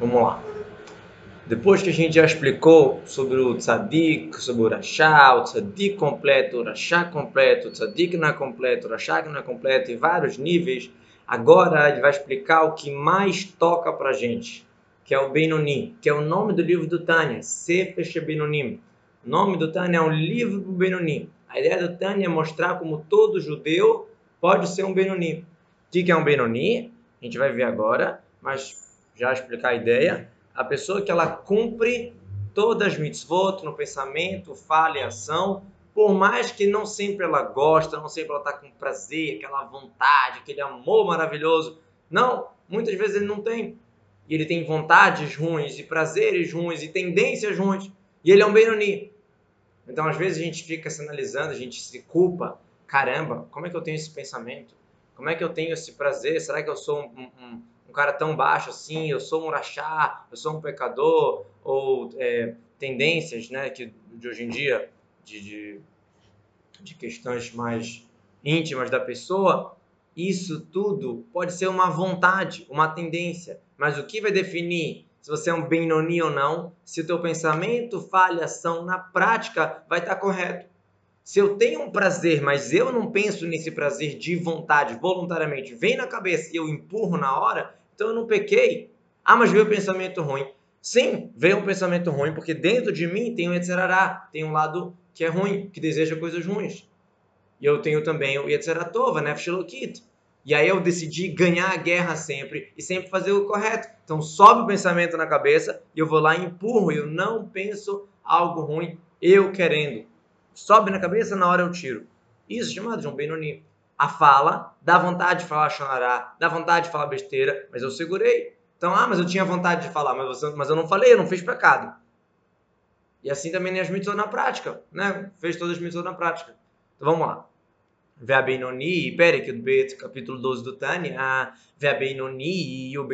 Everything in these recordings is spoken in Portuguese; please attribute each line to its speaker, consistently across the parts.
Speaker 1: Vamos lá. Depois que a gente já explicou sobre o tzadik, sobre o rachá, o tzadik completo, o rachá completo, o tzadik não é completo, o rachá não é completo, e vários níveis, agora ele vai explicar o que mais toca pra gente, que é o Benoni, que é o nome do livro do Tânia, Sefer Benonim. O nome do Tânia é um livro do Benoni. A ideia do Tânia é mostrar como todo judeu pode ser um Benoni. O que é um Benoni? A gente vai ver agora, mas já explicar a ideia a pessoa que ela cumpre todas as mitzvot no pensamento, fala e ação, por mais que não sempre ela gosta, não sempre ela está com prazer, aquela vontade, aquele amor maravilhoso. Não, muitas vezes ele não tem. E ele tem vontades ruins, e prazeres ruins, e tendências ruins. E ele é um Benoni. Então, às vezes, a gente fica se analisando, a gente se culpa. Caramba, como é que eu tenho esse pensamento? Como é que eu tenho esse prazer? Será que eu sou um, um, cara tão baixo assim, eu sou um rachá, eu sou um pecador, ou é, tendências né, que, de hoje em dia, de, de, de questões mais íntimas da pessoa, isso tudo pode ser uma vontade, uma tendência, mas o que vai definir se você é um Benoni ou não, se o teu pensamento, falha, ação na prática vai estar correto. Se eu tenho um prazer, mas eu não penso nesse prazer de vontade, voluntariamente, vem na cabeça e eu empurro na hora, então eu não pequei. Ah, mas veio o pensamento ruim. Sim, veio um pensamento ruim, porque dentro de mim tem um Yetzerará, tem um lado que é ruim, que deseja coisas ruins. E eu tenho também o Yetzeratova, Nefshelokit. E aí eu decidi ganhar a guerra sempre e sempre fazer o correto. Então sobe o pensamento na cabeça e eu vou lá e empurro. Eu não penso algo ruim, eu querendo. Sobe na cabeça, na hora eu tiro. Isso chamado de um Benoni a fala, dá vontade de falar xanará, dá vontade de falar besteira, mas eu segurei. Então, ah, mas eu tinha vontade de falar, mas, você, mas eu não falei, eu não fiz pecado. E assim também nem as mitzvot na prática, né? Fez todas as mitzvot na prática. Então vamos lá. Vea Benoni, Perek Bet, capítulo 12 do Tânia. Vea Benoni, e o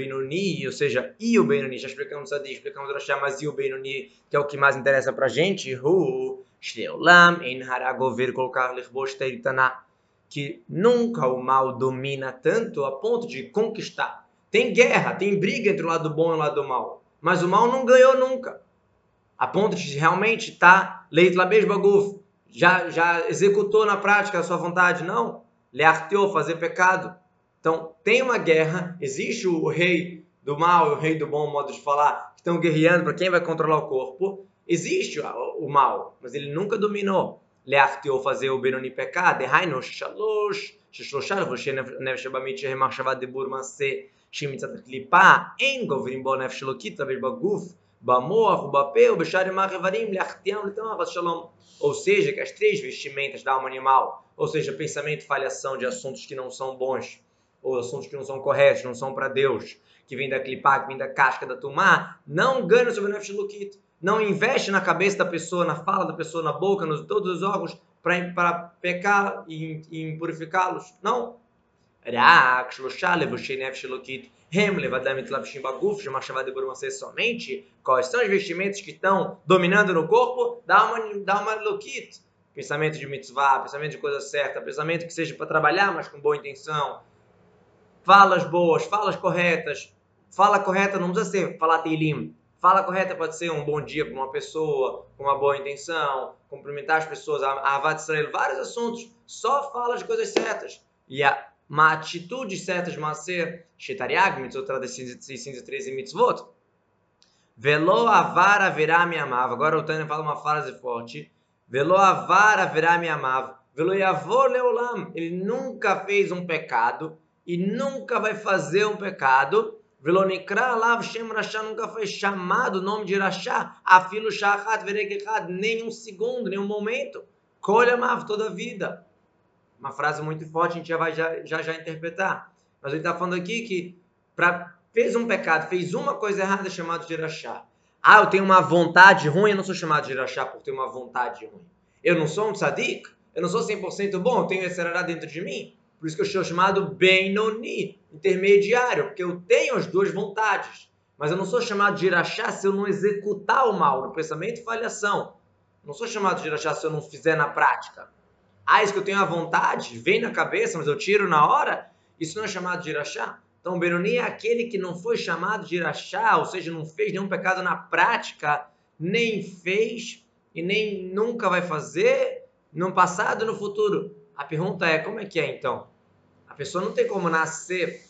Speaker 1: ou seja, e o. Já explicamos Sadi, explicamos Rashá, mas e o que é o que mais interessa pra gente. Hu, Shteolam, En Haragover, colocar Lichbosh que nunca o mal domina tanto a ponto de conquistar. Tem guerra, tem briga entre o lado bom e o lado mal, mas o mal não ganhou nunca. A ponto de realmente estar tá, leito lá baguf, já já executou na prática a sua vontade, não. Learteou, fazer pecado. Então, tem uma guerra, existe o rei do mal e o rei do bom, modo de falar, que estão guerreando para quem vai controlar o corpo. Existe o mal, mas ele nunca dominou. להחטיא fazer o Benoni pecar, דהיינו שלוש, ששלושה לבושי נפש שבמית שהם מחשבה דיבור מעשה שמצד הקליפה, אין גוברים בו נפש אלוקית לבש בגוף, במוח ובפה ובשאר ימי האיברים להחטיאם לטמא ושלום. Ou seja, que as três vestimentas da alma animal, ou seja, pensamento e falhação de assuntos que não são bons, ou assuntos que não são corretos, não são para Deus, que vem da clipá, que vem da casca da tumá, não ganham sobre o nefesh lokit não investe na cabeça da pessoa, na fala da pessoa, na boca, nos todos os órgãos para pecar e, e purificá-los. Não. Somente quais são os vestimentos que estão dominando no corpo? Dá uma, dá uma lokit. Pensamento de mitzvah, pensamento de coisa certa, pensamento que seja para trabalhar, mas com boa intenção. Falas boas, falas corretas. Fala correta não precisa ser falar teilim Fala correta pode ser um bom dia para uma pessoa, com uma boa intenção, cumprimentar as pessoas, a Avad Israel, vários assuntos. Só fala de coisas certas. E a, uma atitude certa de Maser, Shetariag, mitzvot das 613 mitzvot. Velo avar me amava. Agora o Tânia fala uma frase forte. Velo avar me amava. Velo yavor leolam. Ele nunca fez um pecado e nunca vai fazer um pecado Velonikra Alav Shem Rasha nunca foi chamado o nome de Rasha, Afilo Shahat Veregechad, nem um segundo, nem um momento. Colha Mav toda a vida. Uma frase muito forte, a gente já vai já já, já interpretar. Mas ele está falando aqui que pra, fez um pecado, fez uma coisa errada, é chamado de Rasha. Ah, eu tenho uma vontade ruim, eu não sou chamado de Rasha por ter uma vontade ruim. Eu não sou um tzadik, eu não sou 100% bom, eu tenho esse dentro de mim. Por isso que eu sou chamado Benoni, intermediário, porque eu tenho as duas vontades. Mas eu não sou chamado de irachá se eu não executar o mal no pensamento e falhação. Não sou chamado de irachá se eu não fizer na prática. Ah, isso que eu tenho a vontade, vem na cabeça, mas eu tiro na hora. Isso não é chamado de irachá. Então, Benoni é aquele que não foi chamado de Irachá, ou seja, não fez nenhum pecado na prática, nem fez e nem nunca vai fazer no passado e no futuro. A pergunta é, como é que é então? Pessoa não tem como nascer,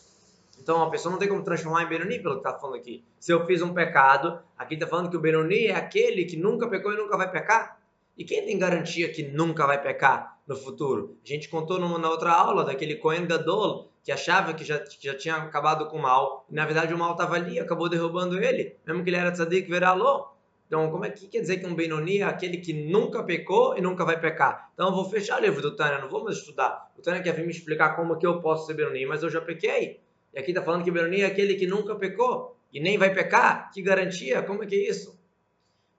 Speaker 1: então a pessoa não tem como transformar em Benoni, pelo que está falando aqui. Se eu fiz um pecado, aqui está falando que o Benoni é aquele que nunca pecou e nunca vai pecar. E quem tem garantia que nunca vai pecar no futuro? A gente contou numa, na outra aula daquele Cohen Gadol que achava que já, que já tinha acabado com o mal, e na verdade o mal estava ali, acabou derrubando ele, mesmo que ele era tzadik veralô. Então, como é que quer dizer que um Benoni é aquele que nunca pecou e nunca vai pecar? Então, eu vou fechar o livro do Tânia, não vou mais estudar. O Tânia quer vir me explicar como que eu posso ser Benoni, mas eu já pequei. E aqui está falando que Benoni é aquele que nunca pecou e nem vai pecar. Que garantia? Como é que é isso?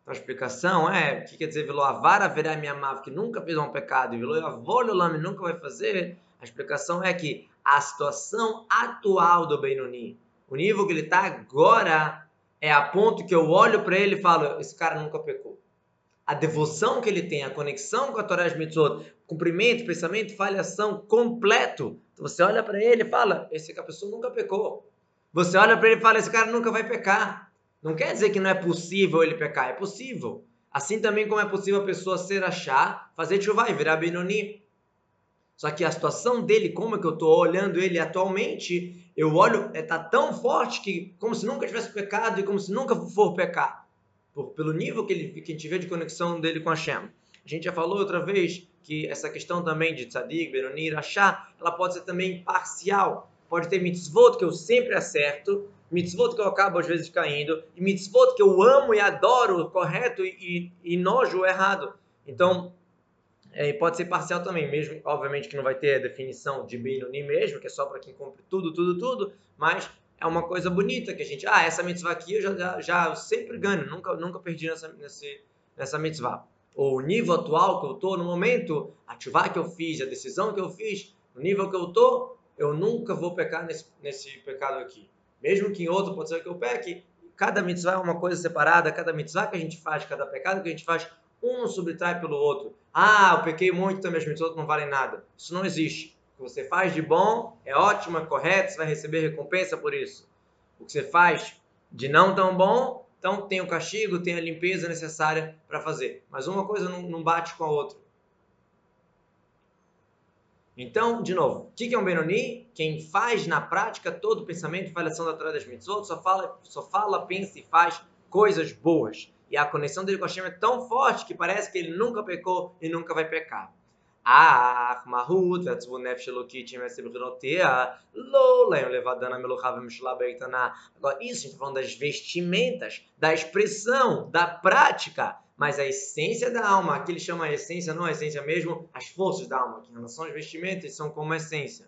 Speaker 1: a explicação é, o que quer dizer, Velo Avara verá minha amav, que nunca fez um pecado, e Velo Avololame nunca vai fazer, a explicação é que a situação atual do Benoni, o nível que ele está agora, é a ponto que eu olho para ele e falo, esse cara nunca pecou. A devoção que ele tem, a conexão com a Torá de Mitzvot, cumprimento, pensamento, falhação completo. Então você olha para ele e fala, esse pessoa nunca pecou. Você olha para ele e fala, esse cara nunca vai pecar. Não quer dizer que não é possível ele pecar, é possível. Assim também como é possível a pessoa ser achar, fazer chuva e virar Benoni. Só que a situação dele, como é que eu estou olhando ele atualmente, eu olho, está é, tão forte que como se nunca tivesse pecado e como se nunca for pecar. Por, pelo nível que, ele, que a gente vê de conexão dele com a Shem. A gente já falou outra vez que essa questão também de tzadik, Benoni, achar, ela pode ser também parcial. Pode ter mitzvot que eu sempre acerto, mitzvot que eu acabo às vezes caindo, e mitzvot que eu amo e adoro, correto, e, e, e nojo o errado. Então, é, pode ser parcial também, mesmo, obviamente que não vai ter a definição de Benoni mesmo, que é só para quem compre tudo, tudo, tudo, mas é uma coisa bonita que a gente, ah, essa mitzvah aqui eu já, já, já sempre ganho, nunca, nunca perdi nessa, nesse, nessa mitzvah. Ou o nível atual que eu estou no momento, ativar que eu fiz, a decisão que eu fiz, no nível que eu estou, eu nunca vou pecar nesse, nesse pecado aqui. Mesmo que em outro pode ser que eu peque, cada mitzvah é uma coisa separada, cada mitzvah que a gente faz, cada pecado que a gente faz, um subtrai pelo outro. Ah, eu pequei muito, então minhas mitzvot não valem nada. Isso não existe. O que você faz de bom é ótimo, é correto, você vai receber recompensa por isso. O que você faz de não tão bom, então tem o castigo, tem a limpeza necessária para fazer. Mas uma coisa não, bate com a outra. Então, de novo, o que é um Benoni? Quem faz na prática todo o pensamento e falhação da Torá das Mitzvot, só fala, só fala, pensa e faz coisas boas. E a conexão dele com Hashem é tão forte que parece que ele nunca pecou e nunca vai pecar. Ah, Mahut. Agora, isso a gente está falando das vestimentas, da expressão, da prática mas a essência da alma, aqui ele chama a essência, não a essência mesmo, as forças da alma, que em relação aos vestimentos são como a essência.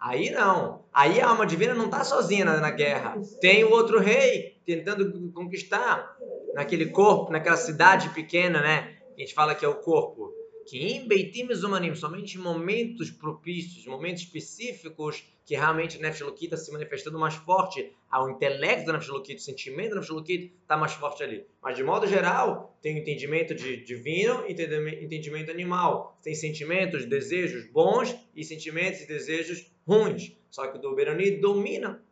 Speaker 1: Aí não. Aí a alma divina não está sozinha na, guerra. Tem o outro rei tentando conquistar naquele corpo, naquela cidade pequena, né? A gente fala que é o corpo que em Beitim Zumanim, somente em momentos propícios, momentos específicos, que realmente o Nefesh está se manifestando mais forte, ao intelecto do Nefesh o sentimento do Nefesh está mais forte ali. Mas de modo geral, tem o entendimento de divino e entendimento animal. Tem sentimentos, desejos bons e sentimentos e desejos ruins. Só que o do Berani domina.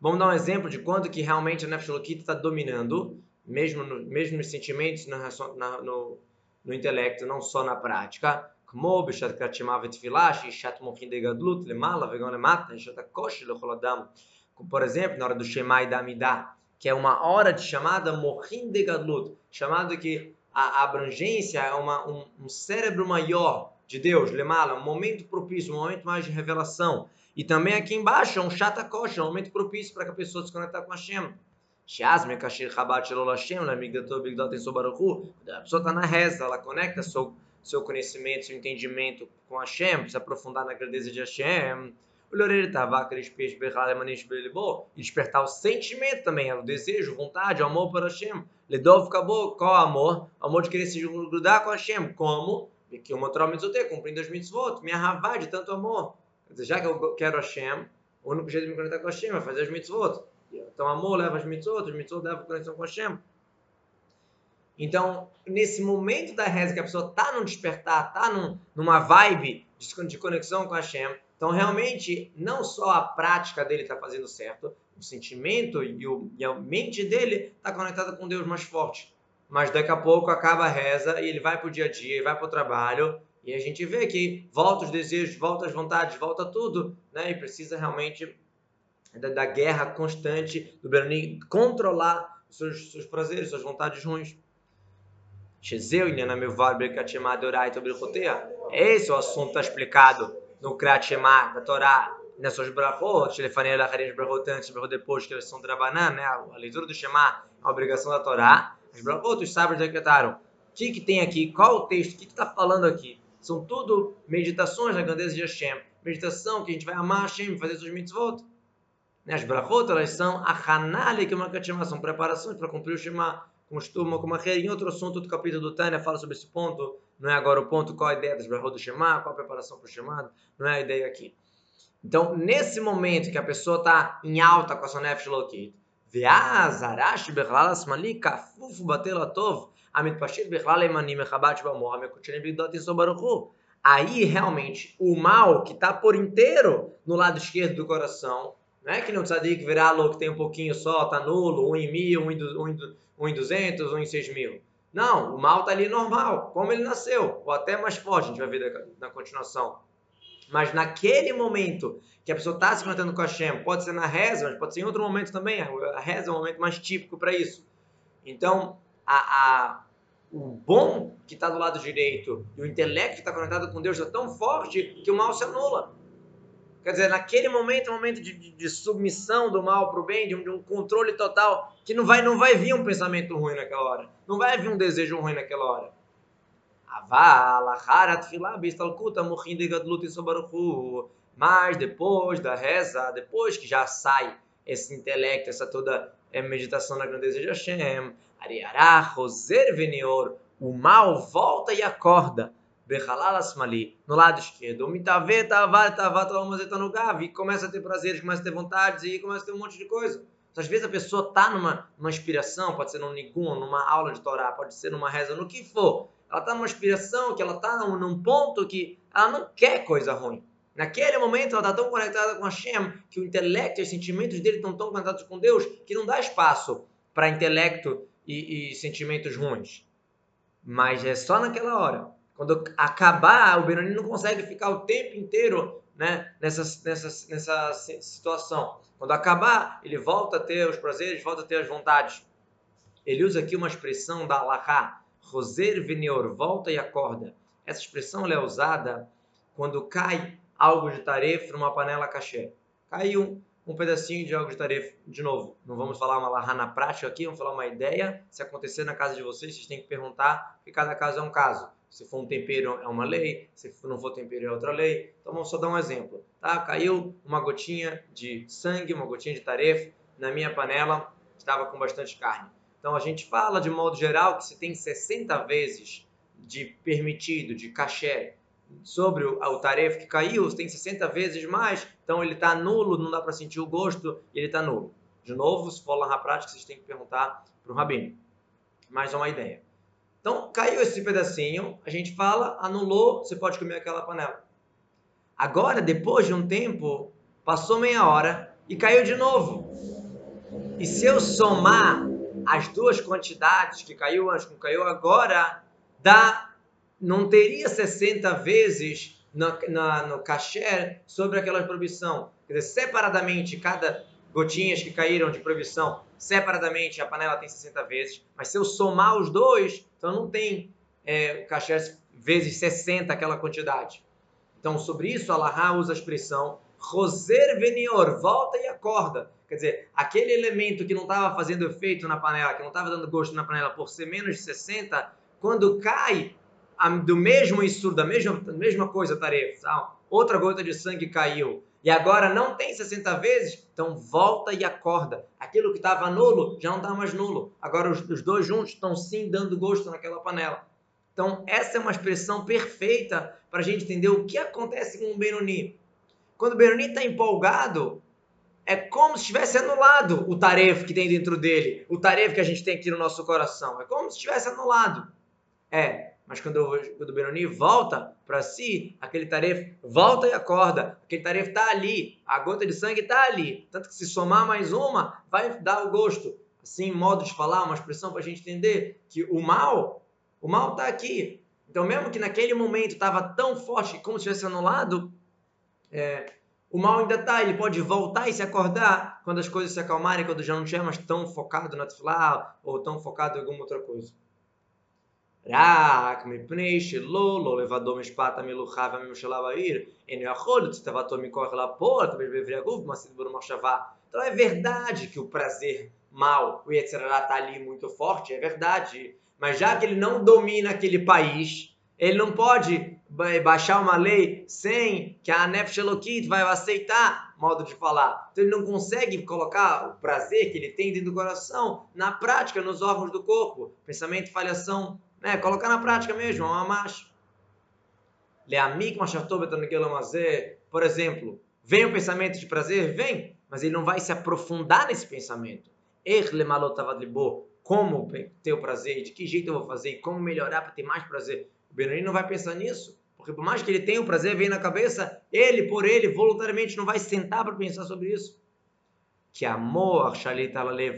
Speaker 1: Vamos dar um exemplo de quando que realmente o Nefesh está dominando, mesmo, no, mesmo nos sentimentos, na, na, no, no intelecto, não só na prática. כמו בשעת קריאת שמע ותפילה, שהיא שעת מוחין דגדלות למעלה וגם למטה, היא שעת הקושי לכל אדם. Por exemplo, na hora do Shema e da Amidá, que é uma hora de chamada Mohin de Gadlut, chamado que a abrangência é uma, um, um, cérebro maior de Deus, Lemala, um momento propício, um momento mais de revelação. E também aqui embaixo é um Shatakosh, um momento propício para que a pessoa se conectar com Hashem. שאז Shazme Kashir Rabat Shalol Hashem, Lamigdato Bigdotem Sobaruchu. A pessoa está na reza, ela conecta seu, seu conhecimento, seu entendimento com Hashem, precisa aprofundar na grandeza de Hashem. O Loreiro belebo. e despertar o sentimento também, o desejo, vontade, o amor para Hashem. Ledov acabou, qual amor? O amor de querer se grudar com Hashem. Como? Que uma Torah Mitzotê, cumprindo as mitzvot, me arravar de tanto amor. Quer dizer, já que eu quero Hashem, o único jeito de me conectar com Hashem é fazer as mitzvot. Então, amor leva as mitzvot, as mitzvot levam a conexão com Hashem. Então, nesse momento da reza que a pessoa está no despertar, está numa vibe de conexão com Hashem, Então, realmente, não só a prática dele está fazendo certo, o sentimento e, o, e a mente dele está conectada com Deus mais forte. Mas daqui a pouco acaba a reza e ele vai para o dia a dia, vai para o trabalho e a gente vê que volta os desejos, volta as vontades, volta tudo, né? E precisa realmente da, da guerra constante do Berani controlar seus, seus prazeres, suas vontades ruins. Esse é o assunto está explicado no Shema da Torá, nessas brachot, telefonia da Harim brachot antes, brachot depois, que eles são trabanã, né? A leitura do Shema a obrigação da Torá. As brachot, os sábios decretaram. O que, que tem aqui? Qual o texto? O que está falando aqui? São tudo meditações da grandeza de Hashem. Meditação que a gente vai amar Hashem, fazer suas mitzvot. Né? As brachot, elas são a hanale, que é uma Shema, são preparações para cumprir o Shema. Costuma, como a em outro assunto, outro capítulo do Tânia fala sobre esse ponto. Não é agora o ponto qual a ideia das brachot do Shema, qual a preparação para o Shema, não é a ideia aqui. Então, nesse momento que a pessoa está em alta com a sua nefesh lokit, ואז הרש"י בכלל השמאלי כפוף בטל הטוב המתפשט בכלל הימני מחבת שבמוח המקודשני בגדות יסוד ברוך הוא. Aí, realmente, o mal que está por inteiro no lado esquerdo do coração, não é que não tzadik virar louco que tem um pouquinho só, tá nulo, um em mil, um em, um, em, um em duzentos, um em seis mil. Não, o mal está ali normal, como ele nasceu, ou até mais forte, a gente vai ver na continuação. Mas naquele momento que a pessoa está se conectando com a Hashem, pode ser na reza, mas pode ser em outro momento também. A reza é um momento mais típico para isso. Então, a, a, o bom que está do lado direito e o intelecto que está conectado com Deus é tão forte que o mal se anula. Quer dizer, naquele momento, um momento de, de, de submissão do mal para o bem, de um, de um, controle total, que não vai, não vai vir um pensamento ruim naquela hora. Não vai vir um desejo ruim naquela hora. Mas depois da reza, depois que já sai esse intelecto, essa toda é, meditação na grandeza de Hashem, o mal volta e acorda. No lado esquerdo. E começa a ter prazeres, começa a ter vontades e começa a ter um monte de coisa. Então, às vezes a pessoa está numa, numa inspiração, pode ser num Nigun, numa aula de Torá, pode ser numa reza, no que for ela está numa inspiração, que ela está num, num, ponto que ela não quer coisa ruim. Naquele momento ela está tão conectada com Hashem que o intelecto e os sentimentos dele estão tão conectados com Deus que não dá espaço para intelecto e, e sentimentos ruins. Mas é só naquela hora. Quando acabar, o Benoni não consegue ficar o tempo inteiro né, nessa, nessa, nessa situação. Quando acabar, ele volta a ter os prazeres, volta a ter as vontades. Ele usa aqui uma expressão da Allahá, Roser Venior, volta e acorda. Essa expressão é usada quando cai algo de tarefa numa panela caché. Caiu um pedacinho de algo de tarefa. De novo, não vamos falar uma larra na prática aqui, vamos falar uma ideia. Se acontecer na casa de vocês, vocês têm que perguntar, porque cada caso é um caso. Se for um tempero, é uma lei. Se não for tempero, é outra lei. Então, vamos só dar um exemplo. Tá? Caiu uma gotinha de sangue, uma gotinha de tarefa na minha panela, estava com bastante carne. Então a gente fala de modo geral que se tem 60 vezes de permitido, de cachê, sobre o, o tarefa que caiu, tem 60 vezes mais, então ele está nulo, não dá para sentir o gosto, ele está nulo. De novo, se for lá na prática, vocês têm que perguntar para o rabino. Mais uma ideia. Então, caiu esse pedacinho, a gente fala, anulou, você pode comer aquela panela. Agora, depois de um tempo, passou meia hora e caiu de novo. E se eu somar as duas quantidades que caiu antes com caiu agora, dá, não teria 60 vezes na, no cachê sobre aquela proibição. Quer dizer, separadamente, cada gotinhas que caíram de proibição, separadamente a panela tem 60 vezes, mas se eu somar os dois, então não tem é, cachê vezes 60 aquela quantidade. Então, sobre isso, Allah usa a expressão Roser Venior, volta e acorda. Quer dizer, aquele elemento que não estava fazendo efeito na panela, que não estava dando gosto na panela por ser menos de 60, quando cai do mesmo isso, da mesma, mesma coisa, tarefa, outra gota de sangue caiu, e agora não tem 60 vezes, então volta e acorda. Aquilo que estava nulo já não está mais nulo. Agora os, os dois juntos estão sim dando gosto naquela panela. Então, essa é uma expressão perfeita para a gente entender o que acontece com o Benoni. Quando o Benoni está empolgado, é como se tivesse anulado o tarefa que tem dentro dele, o tarefa que a gente tem aqui no nosso coração. É como se tivesse anulado. É, mas quando, quando o Benoni volta para si, aquele tarefa volta e acorda. Aquele tarefa está ali, a gota de sangue está ali. Tanto que se somar mais uma, vai dar o gosto. Assim, modo de falar, uma expressão para a gente entender que o mal, o mal está aqui. Então, mesmo que naquele momento estava tão forte como se tivesse anulado, é, o mal ainda está, ele pode voltar e se acordar quando as coisas se acalmarem, quando já não estiver mais tão focado na tefilá ou tão focado em alguma outra coisa. רק מפני שלא, לא לבדו משפט המלוכה והממשלה בעיר, אינו יכול לצטבתו מכוח לפועל, talvez בברי הגוף, במעשית בור מחשבה. Então é verdade que o prazer mal, o Yetzirah está ali muito forte, é verdade. Mas já que ele não domina aquele país, ele não pode baixar uma lei sem que a Nefesh Elokit vai aceitar, modo de falar. Então ele não consegue colocar o prazer que ele tem dentro do coração na prática, nos órgãos do corpo. Pensamento, falhação, né? Colocar na prática mesmo, uma marcha. Por exemplo, vem o pensamento de prazer? Vem, mas ele não vai se aprofundar nesse pensamento. Como ter o prazer, de que jeito eu vou fazer, como melhorar para ter mais prazer. O Benoni não vai pensar nisso, porque por mais que ele tenha o prazer, vem na cabeça, ele por ele, voluntariamente, não vai sentar para pensar sobre isso. Que amor,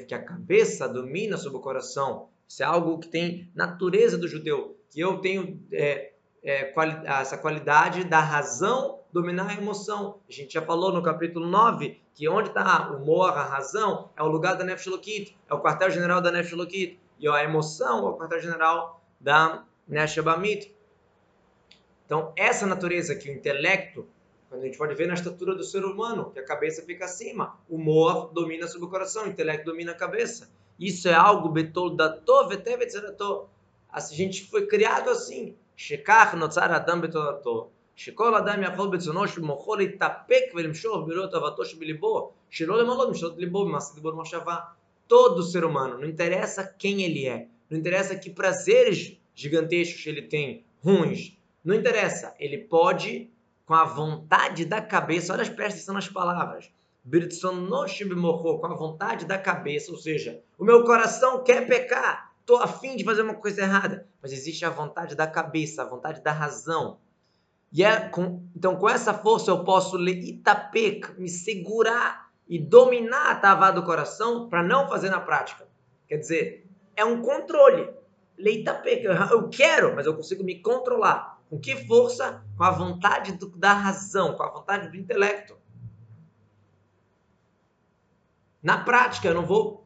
Speaker 1: que a cabeça domina sobre o coração, isso é algo que tem natureza do judeu, que eu tenho é, é, quali essa qualidade da razão dominar a emoção. A gente já falou no capítulo 9 que onde está o moar, a razão, é o lugar da Nefesh Lokit, é o quartel-general da Nefesh Lokit, e a emoção é o quartel-general da Nefesh. Então, essa natureza que o intelecto, quando a gente pode ver na estatura do ser humano, que a cabeça fica acima, o moar domina sobre o coração, o intelecto domina a cabeça. Isso é algo betol dato vetevetzerato. A gente foi criado assim. שכך נוצר האדם בתורתו, שכל אדם יכול ברצונו של מוחו להתאפק ולמשוך בלא תאוותו שבליבו, שלא למלות משלות ליבו במעשה דיבור מחשבה. Todo ser humano, não interessa quem ele é, não interessa que prazeres gigantescos ele tem, ruins, não interessa, ele pode, com a vontade da cabeça, olha as peças são nas palavras, com a vontade da cabeça, ou seja, o meu coração quer pecar, estou afim de fazer uma coisa errada, mas existe a vontade da cabeça, a vontade da razão. E é com, então, com essa força, eu posso itapek, me segurar e dominar a tavá do coração para não fazer na prática. Quer dizer, é um controle. Leitapek, eu quero, mas eu consigo me controlar. Com que força? Com a vontade do, da razão, com a vontade do intelecto. Na prática, eu não vou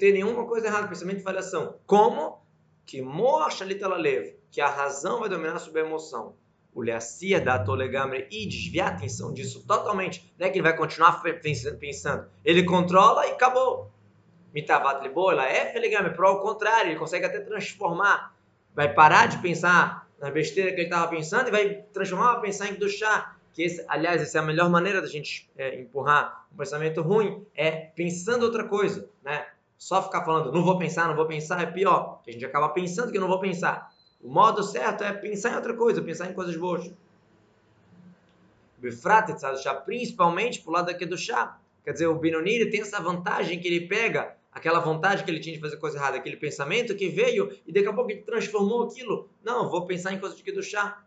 Speaker 1: ter nenhuma coisa errada, pensamento de falhação. Como? Que mostra leve, que a razão vai dominar sobre a emoção. O Leacia da Tolegamre e desviar a atenção disso totalmente. Não é que ele vai continuar pensando. Ele controla e acabou. Mitavat Libo, ela é Feligamre, pro ao contrário, ele consegue até transformar. Vai parar de pensar na besteira que ele estava pensando e vai transformar para pensar em chá que esse, aliás, essa é a melhor maneira da gente é, empurrar um pensamento ruim, é pensando outra coisa, né? Só ficar falando, não vou pensar, não vou pensar, é pior, a gente acaba pensando que não vou pensar. O modo certo é pensar em outra coisa, pensar em coisas boas. Befrate, principalmente pro lado aqui do chá. Quer dizer, o Binoni tem essa vantagem que ele pega aquela vontade que ele tinha de fazer coisa errada, aquele pensamento que veio e daqui a pouco ele transformou aquilo. Não, vou pensar em coisas de Kedushá.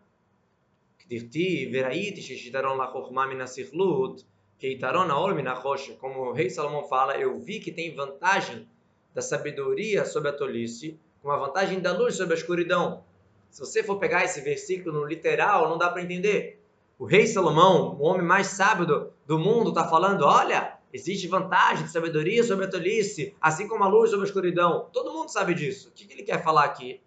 Speaker 1: Como o rei Salomão fala, eu vi que tem vantagem da sabedoria sobre a tolice, com a vantagem da luz sobre a escuridão. Se você for pegar esse versículo no literal, não dá para entender. O rei Salomão, o homem mais sábio do mundo, está falando: olha, existe vantagem de sabedoria sobre a tolice, assim como a luz sobre a escuridão. Todo mundo sabe disso. O que, ele quer falar aqui?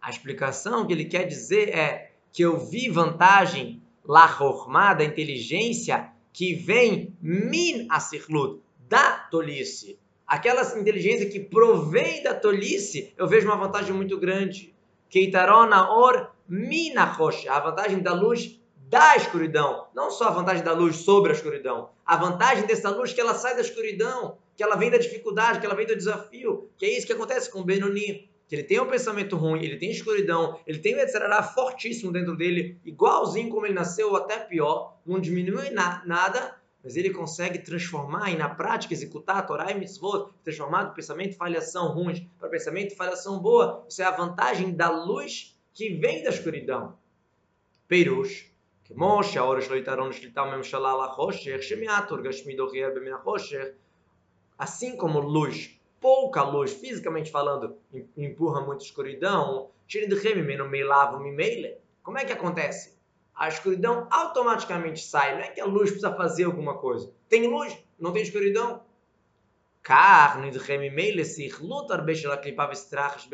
Speaker 1: A explicação que ele quer dizer é que eu vi vantagem la chorma, da inteligência, que vem min asirlut, da tolice. Aquela inteligência que provém da tolice, eu vejo uma vantagem muito grande. Keitarona or minachosh, a vantagem da luz da escuridão. Não só a vantagem da luz sobre a escuridão, a vantagem dessa luz que ela sai da escuridão, que ela vem da dificuldade, que ela vem do desafio. Que é isso que acontece com Benoni que ele tem um pensamento ruim, ele tem escuridão, ele tem o etc. fortíssimo dentro dele, igualzinho como ele nasceu, ou até pior, não diminui na, nada, mas ele consegue transformar e na prática executar a Torá e Mitzvot, transformar do pensamento falhação ruim para pensamento falhação boa. Isso é a vantagem da luz que vem da escuridão. Perush, כמו שהאור שלו יתרון שליטה בממשלה על החושך, שמעט גשמי דוחה במן החושך, assim como luz, pouca luz, fisicamente falando, empurra muita escuridão, como é que acontece? A escuridão automaticamente sai, não é que a luz precisa fazer alguma coisa. Tem luz, não tem escuridão. Carne de Remimele, se lutar beijo lá clipava estrachas,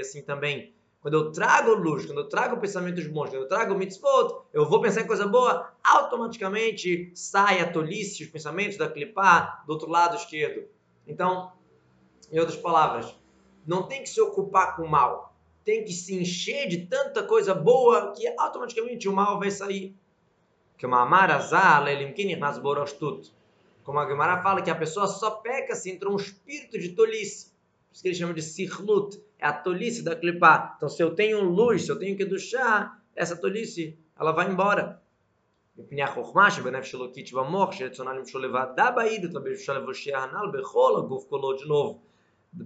Speaker 1: assim também. Quando eu trago luz, quando eu trago pensamentos bons, quando eu trago mitzvot, eu vou pensar em coisa boa, automaticamente sai a tolice, os pensamentos da clipar do outro lado esquerdo. Então, em outras palavras, não tem que se ocupar com o mal, tem que se encher de tanta coisa boa que automaticamente o mal vai sair. Que uma como a Gemara fala que a pessoa só peca se entrou um espírito de tolice. Por isso que ele chama de sirlut, é a tolice da clipá. Então, se eu tenho luz, se eu tenho que duchar, essa tolice, ela vai embora. מפני החוכמה שבנפש אלוקית שבמוח שרצונה למשול לבדה בעידות ובשביל לבושי הנ"ל בכל הגוף כולו de novo.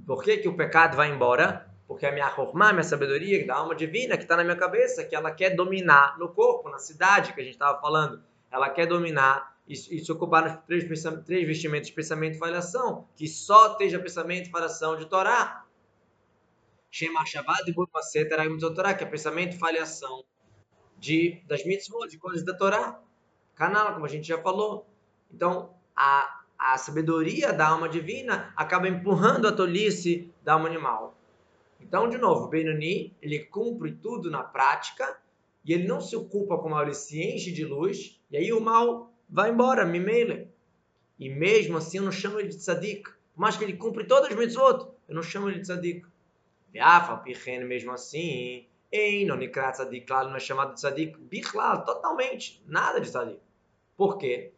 Speaker 1: Por que, que o pecado vai embora? Porque a minha chokmah, minha sabedoria da alma divina que está na minha cabeça, que ela quer dominar no corpo, na cidade que a gente estava falando, ela quer dominar e, e se ocupar nos três, três vestimentos de pensamento e falhação, que só esteja pensamento e falhação de Torá. Shema Shabbat e Burmaset Torá, que é pensamento e falhação de, das mitzvot, de coisas da Torá. Canal, como a gente já falou. Então, a, a sabedoria da alma divina acaba empurrando a tolice da alma animal. Então, de novo, Benoni, ele cumpre tudo na prática e ele não se ocupa com o mal, ele se enche de luz e aí o mal vai embora, mimele. E mesmo assim eu não chamo ele de tzadik. Por mais que ele cumpre todas as mitzvot, eu não chamo ele de tzadik. Veafa, pichen, mesmo assim, em Nonikrat tzadik, claro, não é chamado de tzadik, bichlal, totalmente, nada de tzadik. Por quê?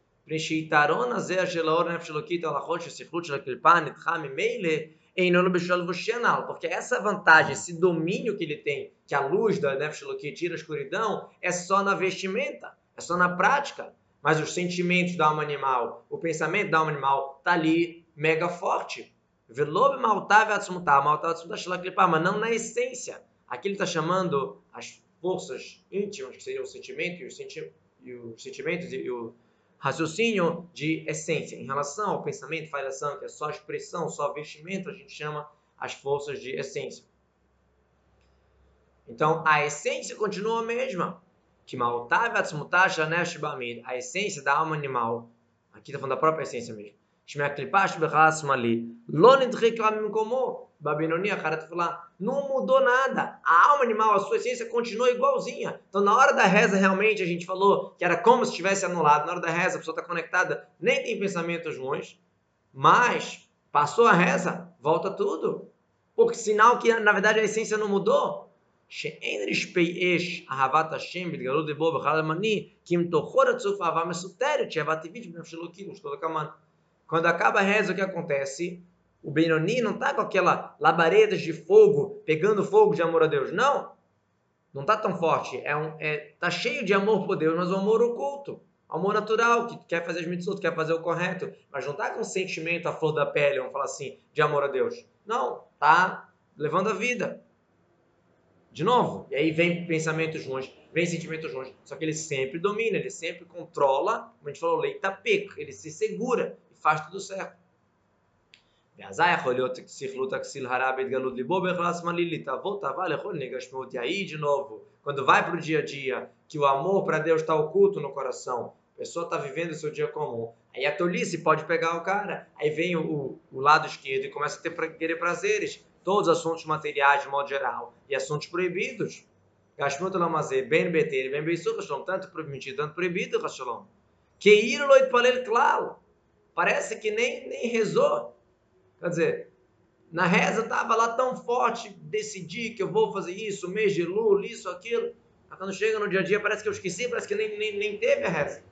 Speaker 1: Porque essa vantagem, esse domínio que ele tem, que a luz da Nefesh tira a escuridão, é só na vestimenta, é só na prática mas os sentimentos da alma animal, o pensamento da alma animal está ali mega forte. Velob maltave atzmutar, maltave atzmutar mas não na essência. Aqui ele está chamando as forças íntimas, que seriam o sentimento e os, senti e os sentimentos e o raciocínio de essência. Em relação ao pensamento, falhação, que é só expressão, só vestimento, a gente chama as forças de essência. Então, a essência continua a mesma que maltav atzmutah shanesh bamid, a essência da alma animal, aqui está falando da própria essência mesmo. Como tá ah, não mudou nada. A alma animal, a sua essência continua igualzinha. Então, na hora da reza, realmente, a gente falou que era como se tivesse anulado. Na hora da reza, a pessoa está conectada, nem tem pensamentos ruins. Mas, passou a reza, volta tudo. Porque sinal que, na verdade, a essência não mudou. Que quando acaba a reza, o que acontece? O Benoni não está com aquela labaredas de fogo, pegando fogo de amor a Deus. Não. Não está tão forte. É um, é, tá cheio de amor por Deus, mas um amor oculto. Amor natural, que quer fazer as mitzvot, quer fazer o correto. Mas não está com sentimento à flor da pele, vamos falar assim, de amor a Deus. Não. Está levando a vida. De novo. E aí vem pensamentos ruins, vem sentimentos ruins. Só que ele sempre domina, ele sempre controla. Como a gente falou, leita peco, Ele se segura faz tudo certo. E aí, de novo, quando vai para o dia a dia, que o amor para Deus está oculto no coração, a pessoa está vivendo o seu dia comum, aí a tolice pode pegar o cara, aí vem o, o lado esquerdo e começa a ter, querer prazeres, todos os assuntos materiais de modo geral e assuntos proibidos. Gashmut Lamazé, Ben Beter, Ben Beisur, tanto permitido, tanto proibido, Hashalom. Que ir loit palel claro. Parece que nem, nem rezou. Quer dizer, na reza estava lá tão forte, decidi que eu vou fazer isso, mês de lula, isso, aquilo. Mas quando chega no dia a dia, parece que eu esqueci, parece que nem, nem, nem teve a reza.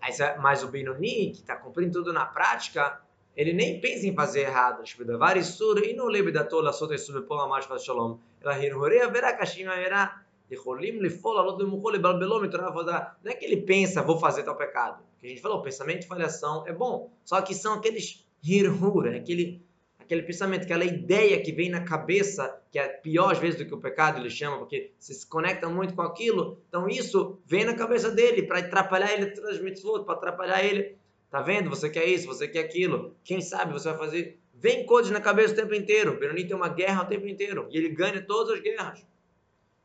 Speaker 1: Aí, mas o Benoni, que está cumprindo tudo na prática, ele nem pensa em fazer errado. Tipo, e não lembra da tola sota e sube pão a mais para shalom. Ela rirhorea verá kashima verá. Não é que ele pensa, vou fazer tal pecado. Que a gente falou, pensamento e falhação é bom. Só que são aqueles hirhur, é aquele, aquele pensamento, aquela ideia que vem na cabeça, que é pior às vezes do que o pecado, ele chama, porque você se conecta muito com aquilo. Então isso vem na cabeça dele para atrapalhar ele transmite outro, para atrapalhar ele. Tá vendo? Você quer isso, você quer aquilo. Quem sabe você vai fazer. Vem coisas na cabeça o tempo inteiro. Benoni tem uma guerra o tempo inteiro e ele ganha todas as guerras.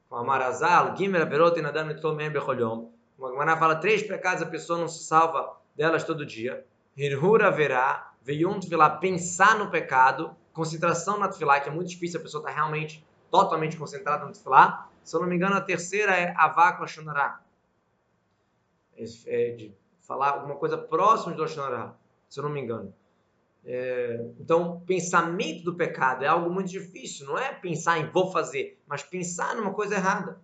Speaker 1: Com a Marazal, Gimel Averot Nadam Nitzomem Becholhom. Uma Gemara fala três pecados a pessoa não se salva delas todo dia. Hirhura verá Veyum Tfilah, pensar no pecado, concentração na Tfilah, que é muito difícil, a pessoa está realmente totalmente concentrada no Tfilah. Se eu não me engano, a terceira é Avak Lashonará. É de falar alguma coisa próxima de Lashonará, se eu não me engano. É, então, pensamento do pecado é algo muito difícil, não é pensar em vou fazer, mas pensar numa coisa errada.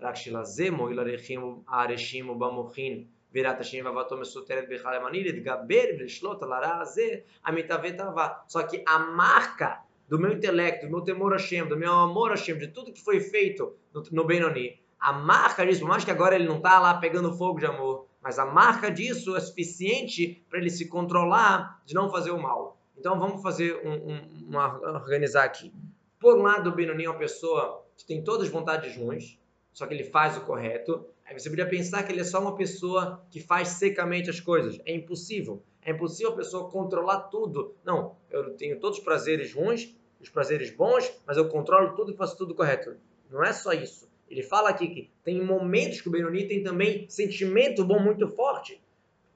Speaker 1: Rakshilazemo ilarechim areshim bamochin virat Hashem vavatom esoteret bechal emanir edgaber v'shlot alara azeh amitavetavá. Só que a marca do meu intelecto, do meu temor a Hashem, do meu amor a Hashem, de tudo que foi feito no, no Benoni, a marca disso, por mais que agora ele não está lá pegando fogo de amor, mas a marca disso é suficiente para ele se controlar de não fazer o mal. Então vamos fazer um, uma, organizar aqui. Por um lado, o Benoni é uma pessoa que tem todas as vontades ruins, só que ele faz o correto. Aí você poderia pensar que ele é só uma pessoa que faz secamente as coisas. É impossível. É impossível a pessoa controlar tudo. Não, eu tenho todos os prazeres ruins, os prazeres bons, mas eu controlo tudo e faço tudo correto. Não é só isso. Ele fala aqui que tem momentos que o Benoni tem também sentimento bom muito forte.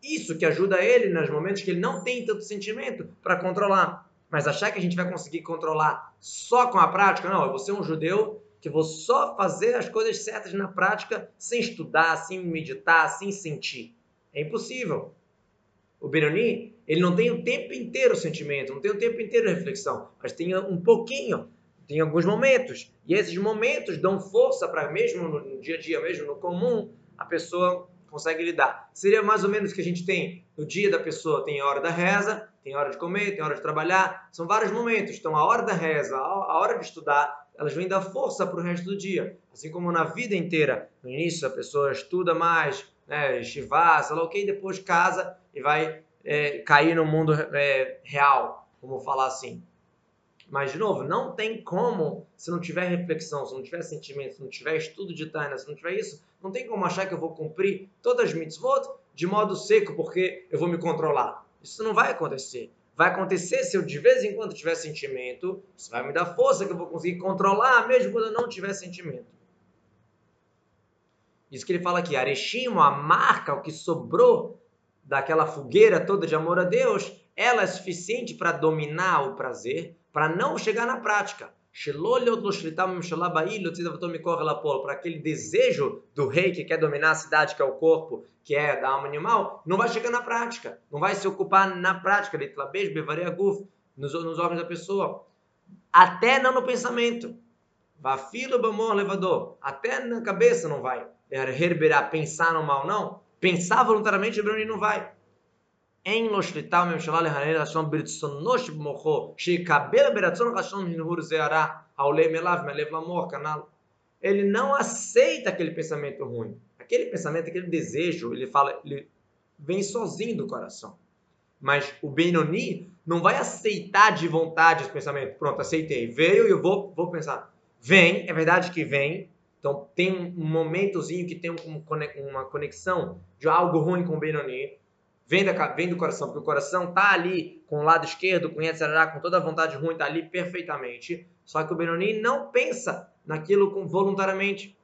Speaker 1: Isso que ajuda ele nos momentos que ele não tem tanto sentimento para controlar. Mas achar que a gente vai conseguir controlar só com a prática, não. Eu vou ser um judeu que vou só fazer as coisas certas na prática sem estudar, sem meditar, sem sentir. É impossível. O Benoni, ele não tem o tempo inteiro sentimento, não tem o tempo inteiro a reflexão, mas tem um pouquinho, tem alguns momentos. E esses momentos dão força para, mesmo no dia a dia, mesmo no comum, a pessoa consegue lidar. Seria mais ou menos o que a gente tem no dia da pessoa, tem a hora da reza, tem hora de comer, tem hora de trabalhar, são vários momentos. Então a hora da reza, a hora de estudar, elas vêm dar força para o resto do dia. Assim como na vida inteira, no início a pessoa estuda mais, né, shivá, sei lá o depois casa e vai é, cair no mundo é, real, vamos falar assim. Mas, de novo, não tem como, se não tiver reflexão, se não tiver sentimento, se não tiver estudo de Taina, se não tiver isso, não tem como achar que eu vou cumprir todas as mitzvot de modo seco porque eu vou me controlar. Isso não vai acontecer. Vai acontecer se eu de vez em quando tiver sentimento, isso vai me dar força que eu vou conseguir controlar, mesmo quando eu não tiver sentimento. Isso que ele fala aqui, Areshimo, a marca, o que sobrou daquela fogueira toda de amor a Deus, ela é suficiente para dominar o prazer, para não chegar na prática para aquele desejo do rei que quer dominar a cidade, que é o corpo, que é da alma animal, não vai chegar na prática, não vai se ocupar na prática, nos, nos órgãos da pessoa, até não no pensamento. Levador, até na cabeça não vai. Herberá, pensar no mal, não. Pensar voluntariamente, o não vai. אין לו שליטה בממשלה להנהל רצון ברצונו שבמוחו, שיקבל ברצון רצון הנהור זה הרע העולה מאליו, מהלב למוח, כנ"ל. Ele não aceita aquele pensamento ruim. Aquele pensamento, aquele desejo, ele fala, ele vem sozinho do coração. Mas o Benoni não vai aceitar de vontade esse pensamento. Pronto, aceitei. Veio e eu vou, vou pensar. Vem, é verdade que vem. Então tem um momentozinho que tem uma conexão de algo ruim com o Benoni vem, da, vem do coração, porque o coração tá ali com o lado esquerdo, com Yetzirah, com toda a vontade ruim, tá ali perfeitamente. Só que o Benoni não pensa naquilo com, voluntariamente.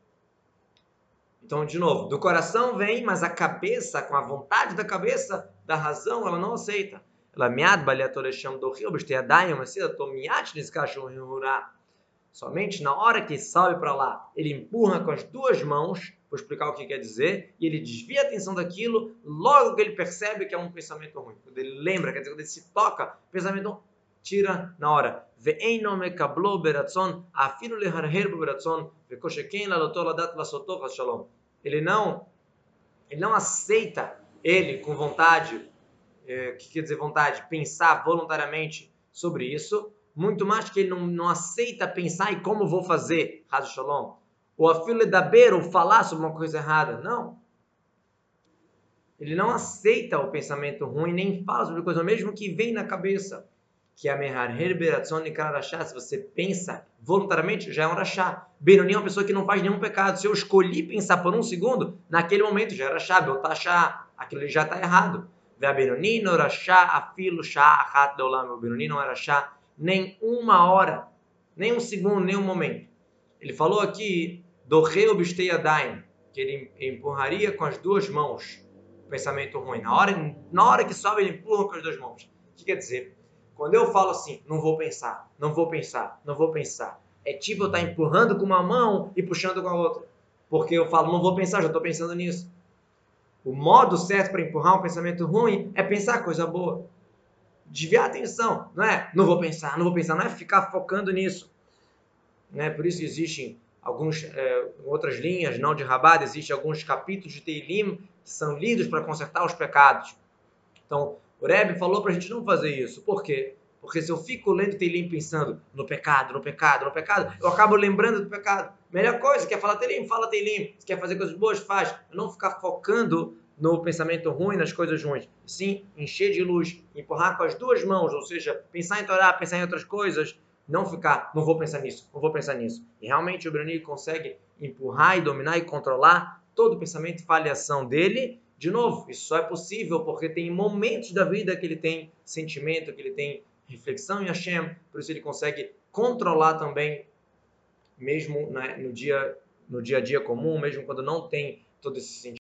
Speaker 1: Então, de novo, do coração vem, mas a cabeça, com a vontade da cabeça, da razão, ela não aceita. Ela miad baliatorecham do rio, besteadayam, se tomiat descacham Somente na hora que sobe para lá, ele empurra com as duas mãos vou explicar o que quer dizer, e ele desvia a atenção daquilo logo que ele percebe que é um pensamento ruim. Quando ele lembra, quer dizer, quando ele se toca, o pensamento tira na hora. Ele não, ele não aceita ele com vontade, é, que quer dizer vontade, pensar voluntariamente sobre isso, muito mais que ele não, não aceita pensar e como vou fazer, Razo Shalom ou a fila da beira, ou falar sobre uma coisa errada. Não. Ele não aceita o pensamento ruim, nem fala sobre coisa, mesmo que vem na cabeça. que a Meharher Beratzon Nikra Rashá, se você pensa voluntariamente, já é um Rashá. Benoni é uma pessoa que não faz nenhum pecado. Se eu escolhi pensar por um segundo, naquele momento já é Rashá, Beltashá, aquilo já está errado. Vê a Benoni no Rashá, afilo Shá, Achat Leolam. O Benoni não é Rashá nem uma hora, nem um segundo, nem um momento. Ele falou aqui do Reu Bisteyadain, que ele empurraria com as duas mãos pensamento ruim. Na hora, na hora que sobe, ele empurra com as duas mãos. O que quer dizer? Quando eu falo assim, não vou pensar, não vou pensar, não vou pensar, é tipo eu estar empurrando com uma mão e puxando com a outra. Porque eu falo, não vou pensar, já estou pensando nisso. O modo certo para empurrar um pensamento ruim é pensar coisa boa. Desviar a atenção, não é? Não vou pensar, não vou pensar, não é ficar focando nisso. Né? Por isso existem algumas é, outras linhas, não de Rabat, existem alguns capítulos de Teilim que são lidos para consertar os pecados. Então, o Rebbe falou para a gente não fazer isso. Por quê? Porque se eu fico lendo Teilim pensando no pecado, no pecado, no pecado, eu acabo lembrando do pecado. Melhor coisa, quer falar Teilim? Fala Teilim. Se quer fazer coisas boas, faz. Não ficar focando no pensamento ruim, nas coisas ruins. Sim, encher de luz, empurrar com as duas mãos, ou seja, pensar em Torá, pensar em outras coisas, não ficar, não vou pensar nisso, não vou pensar nisso. E realmente o Brani consegue empurrar e dominar e controlar todo o pensamento e falhação dele de novo, isso só é possível porque tem momentos da vida que ele tem sentimento, que ele tem reflexão em Hashem, por isso ele consegue controlar também, mesmo né, no, dia, no dia a dia comum, mesmo quando não tem todo esse sentimento.